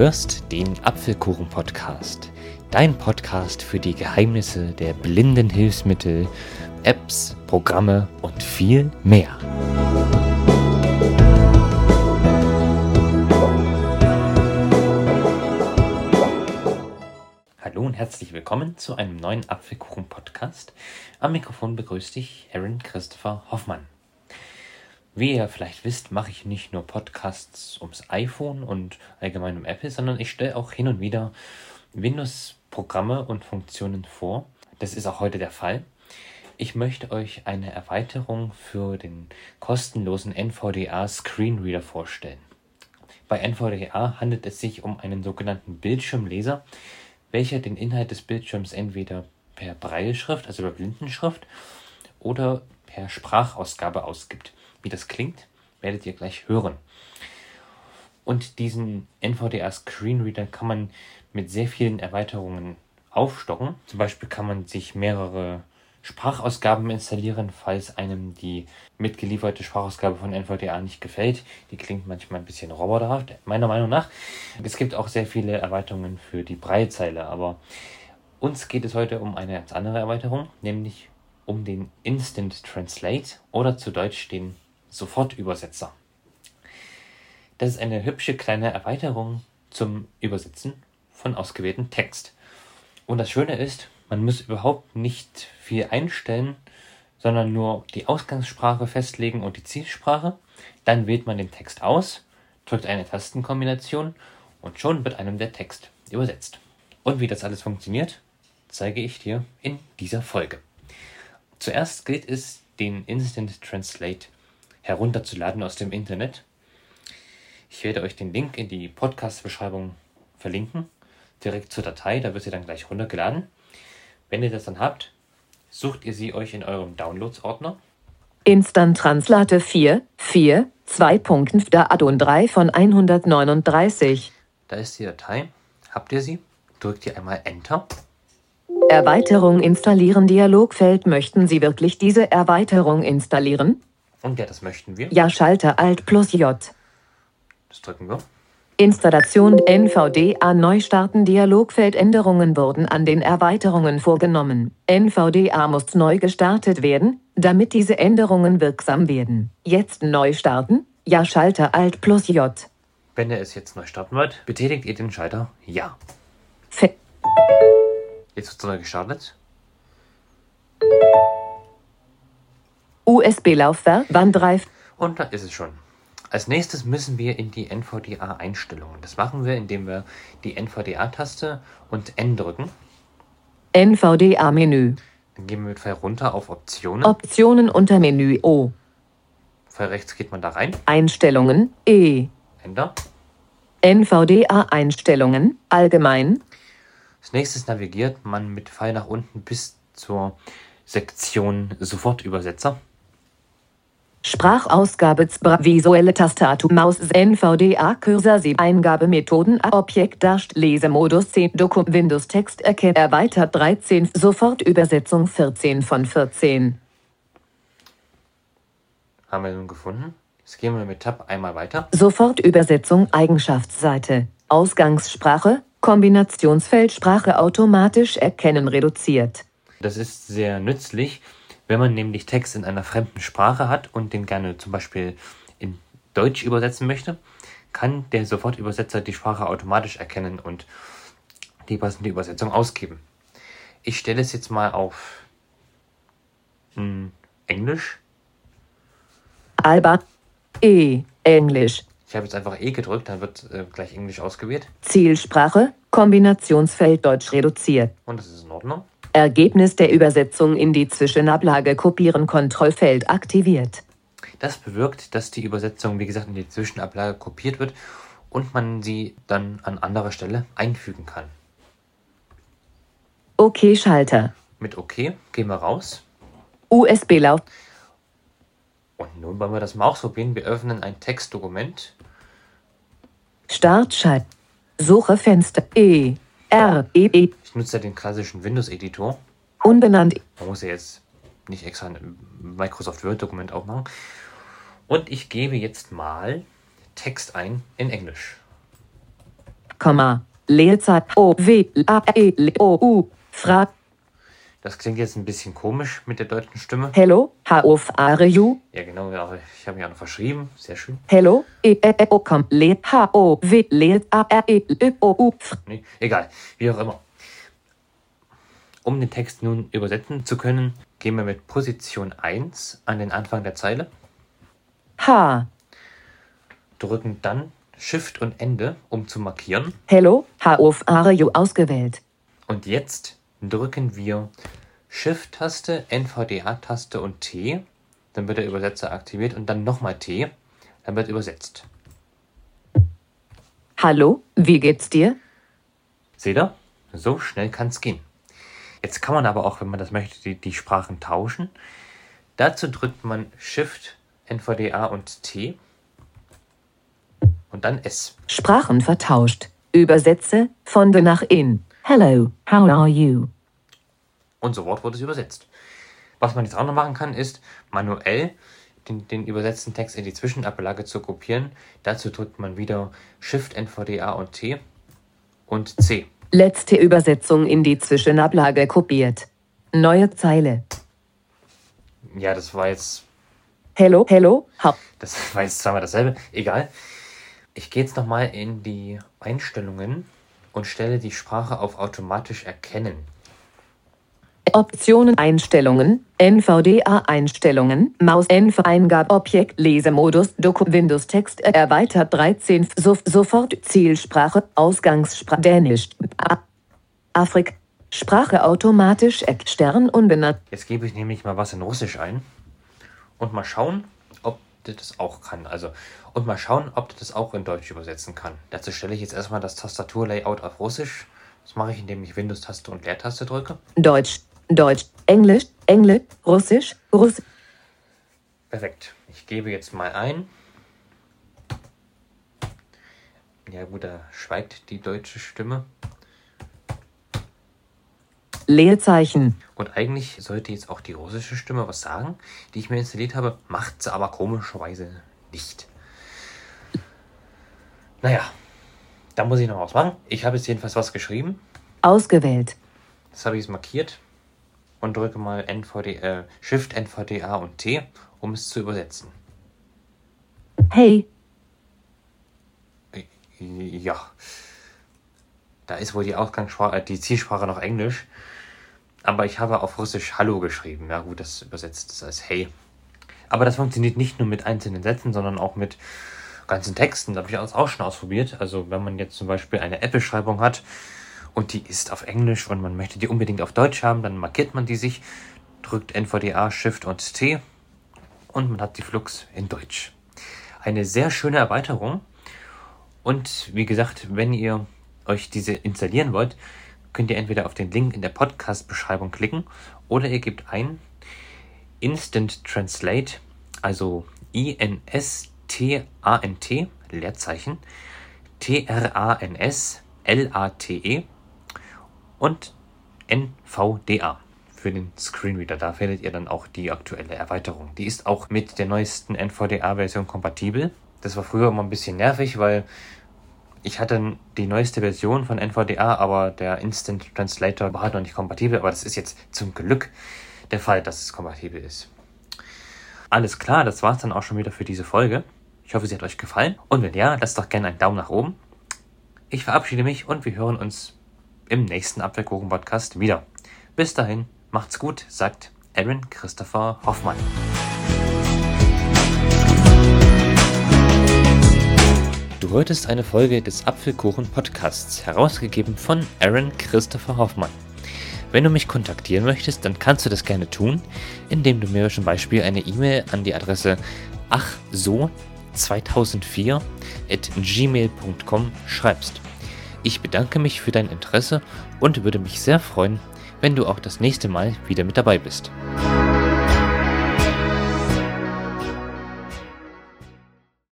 hörst den Apfelkuchen-Podcast, dein Podcast für die Geheimnisse der blinden Hilfsmittel, Apps, Programme und viel mehr. Hallo und herzlich willkommen zu einem neuen Apfelkuchen-Podcast. Am Mikrofon begrüßt dich Aaron Christopher Hoffmann. Wie ihr vielleicht wisst, mache ich nicht nur Podcasts ums iPhone und allgemein um Apple, sondern ich stelle auch hin und wieder Windows-Programme und Funktionen vor. Das ist auch heute der Fall. Ich möchte euch eine Erweiterung für den kostenlosen NVDA Screenreader vorstellen. Bei NVDA handelt es sich um einen sogenannten Bildschirmleser, welcher den Inhalt des Bildschirms entweder per Breilschrift, also per Blindenschrift, oder per Sprachausgabe ausgibt. Wie das klingt, werdet ihr gleich hören. Und diesen NVDA Screenreader kann man mit sehr vielen Erweiterungen aufstocken. Zum Beispiel kann man sich mehrere Sprachausgaben installieren, falls einem die mitgelieferte Sprachausgabe von NVDA nicht gefällt. Die klingt manchmal ein bisschen roboterhaft, meiner Meinung nach. Es gibt auch sehr viele Erweiterungen für die Breitzeile, aber uns geht es heute um eine ganz andere Erweiterung, nämlich um den Instant Translate oder zu Deutsch den Sofortübersetzer. Das ist eine hübsche kleine Erweiterung zum Übersetzen von ausgewähltem Text. Und das Schöne ist, man muss überhaupt nicht viel einstellen, sondern nur die Ausgangssprache festlegen und die Zielsprache. Dann wählt man den Text aus, drückt eine Tastenkombination und schon wird einem der Text übersetzt. Und wie das alles funktioniert, zeige ich dir in dieser Folge. Zuerst gilt es, den Instant Translate herunterzuladen aus dem Internet. Ich werde euch den Link in die Podcast-Beschreibung verlinken, direkt zur Datei, da wird sie dann gleich runtergeladen. Wenn ihr das dann habt, sucht ihr sie euch in eurem Downloads-Ordner. Instant Translate 4, 4, 2.5 der Addon 3 von 139. Da ist die Datei. Habt ihr sie? Drückt ihr einmal Enter. Erweiterung installieren Dialogfeld. Möchten Sie wirklich diese Erweiterung installieren? Und ja, das möchten wir. Ja, Schalter Alt plus J. Das drücken wir. Installation NVDA Neustarten Dialogfeldänderungen wurden an den Erweiterungen vorgenommen. NVDA muss neu gestartet werden, damit diese Änderungen wirksam werden. Jetzt neu starten? Ja, Schalter Alt plus J. Wenn er es jetzt neu starten wird, betätigt ihr den Schalter Ja. Fe Jetzt wird es neu gestartet. USB-Laufwerk, Wandreif. Und da ist es schon. Als nächstes müssen wir in die NVDA-Einstellungen. Das machen wir, indem wir die NVDA-Taste und N drücken. NVDA-Menü. Dann gehen wir mit Pfeil runter auf Optionen. Optionen unter Menü O. Pfeil rechts geht man da rein. Einstellungen E. Enter. NVDA-Einstellungen allgemein. Als nächstes navigiert man mit Pfeil nach unten bis zur Sektion Sofortübersetzer. Sprachausgabe ZBRA visuelle Tastatur Maus NVDA Cursor Sie Eingabemethoden Objekt Darst Lesemodus 10 Dokum Windows Text erkennt erweitert 13 Sofortübersetzung 14 von 14 Haben wir nun gefunden. Jetzt gehen wir mit Tab einmal weiter. Sofortübersetzung Eigenschaftsseite Ausgangssprache Kombinationsfeld Sprache automatisch erkennen reduziert Das ist sehr nützlich, wenn man nämlich Text in einer fremden Sprache hat und den gerne zum Beispiel in Deutsch übersetzen möchte, kann der Sofortübersetzer die Sprache automatisch erkennen und die passende Übersetzung ausgeben. Ich stelle es jetzt mal auf hm, Englisch. Alba E Englisch Ich habe jetzt einfach E gedrückt, dann wird äh, gleich Englisch ausgewählt Zielsprache Kombinationsfeld Deutsch reduziert und das ist in Ordnung. Ergebnis der Übersetzung in die Zwischenablage kopieren Kontrollfeld aktiviert. Das bewirkt, dass die Übersetzung, wie gesagt, in die Zwischenablage kopiert wird und man sie dann an anderer Stelle einfügen kann. OK Schalter. Mit OK gehen wir raus USB-Lauf. und nun wollen wir das mal ausprobieren. Wir öffnen ein Textdokument. Startschalt. Suche Fenster. E. R. E. E. Ich nutze ja den klassischen Windows-Editor. Unbenannt. Man muss ja jetzt nicht extra ein Microsoft Word-Dokument aufmachen. Und ich gebe jetzt mal Text ein in Englisch. Komma, Leerzeit, O, W, A, E, L, O, U, Frag, Das klingt jetzt ein bisschen komisch mit der deutschen Stimme. Hello, how of are you? Ja, genau, ja, ich habe mich auch noch verschrieben. Sehr schön. Hello, E, E, E, O, komm, Le, H, O, W, Le, A, R, E, L, O, U, Nee, egal, wie auch immer. Um den Text nun übersetzen zu können, gehen wir mit Position 1 an den Anfang der Zeile, H, drücken dann Shift und Ende, um zu markieren. Hello, how of are you ausgewählt. Und jetzt drücken wir Shift-Taste, NVDA-Taste und T. Dann wird der Übersetzer aktiviert und dann nochmal T. Dann wird übersetzt. Hallo, wie geht's dir? Seht ihr? So schnell kann es gehen. Jetzt kann man aber auch, wenn man das möchte, die, die Sprachen tauschen. Dazu drückt man Shift, NVDA und T. Und dann S. Sprachen vertauscht. Übersetze von the nach in. Hello, how are you? Und sofort wurde es übersetzt. Was man jetzt auch noch machen kann, ist manuell den, den übersetzten Text in die Zwischenablage zu kopieren. Dazu drückt man wieder Shift, NVDA und T und C. Letzte Übersetzung in die Zwischenablage kopiert. Neue Zeile. Ja, das war jetzt, Hello, hello, how. das war jetzt zweimal dasselbe. Egal. Ich gehe jetzt nochmal in die Einstellungen und stelle die Sprache auf automatisch erkennen. Optionen Einstellungen, NVDA Einstellungen, Maus NV Eingabe Objekt Lesemodus Doku Windows Text erweitert 13 so, sofort Zielsprache Ausgangssprache Dänisch A- Afrik Sprache automatisch Stern unbenannt Jetzt gebe ich nämlich mal was in Russisch ein und mal schauen, der das auch kann. Also, und mal schauen, ob der das auch in Deutsch übersetzen kann. Dazu stelle ich jetzt erstmal das Tastaturlayout auf Russisch. Das mache ich, indem ich Windows-Taste und Leertaste drücke. Deutsch Deutsch Englisch Englisch Russisch Russ Perfekt. Ich gebe jetzt mal ein. Ja gut, da schweigt die deutsche Stimme. Leerzeichen Und eigentlich sollte jetzt auch die russische Stimme was sagen, die ich mir installiert habe, macht sie aber komischerweise nicht. Naja, da muss ich noch was machen. Ich habe jetzt jedenfalls was geschrieben. ausgewählt Das habe ich jetzt markiert und drücke mal NVD, äh, Shift, NVDA und T, um es zu übersetzen. Hey Ja. Da ist wohl die Ausgangssprache, äh, die Zielsprache noch Englisch. Aber ich habe auf Russisch Hallo geschrieben. Ja gut, das übersetzt es als Hey. Aber das funktioniert nicht nur mit einzelnen Sätzen, sondern auch mit ganzen Texten. Da habe ich das auch schon ausprobiert. Also wenn man jetzt zum Beispiel eine App-Beschreibung hat und die ist auf Englisch und man möchte die unbedingt auf Deutsch haben, dann markiert man die sich, drückt NVDA, Shift und T und man hat die Flux in Deutsch. Eine sehr schöne Erweiterung. Und wie gesagt, wenn ihr euch diese installieren wollt, könnt ihr entweder auf den Link in der Podcast-Beschreibung klicken oder ihr gebt ein Instant Translate, also I-N-S-T-A-N-T, Leerzeichen, T-R-A-N-S-L-A-T-E und NVDA für den Screenreader. Da findet ihr dann auch die aktuelle Erweiterung. Die ist auch mit der neuesten NVDA-Version kompatibel. Das war früher immer ein bisschen nervig, weil ich hatte die neueste Version von NVDA, aber der Instant Translator war halt noch nicht kompatibel. Aber das ist jetzt zum Glück der Fall, dass es kompatibel ist. Alles klar, das war's dann auch schon wieder für diese Folge. Ich hoffe, sie hat euch gefallen. Und wenn ja, lasst doch gerne einen Daumen nach oben. Ich verabschiede mich und wir hören uns im nächsten Apfelkuchen-Podcast wieder. Bis dahin, macht's gut, sagt Aaron Christopher Hoffmann. Du hörtest eine Folge des Apfelkuchen-Podcasts, herausgegeben von Aaron Christopher Hoffmann. Wenn du mich kontaktieren möchtest, dann kannst du das gerne tun, indem du mir zum Beispiel eine E-Mail an die Adresse achso2004 at gmail.com schreibst. Ich bedanke mich für dein Interesse und würde mich sehr freuen, wenn du auch das nächste Mal wieder mit dabei bist.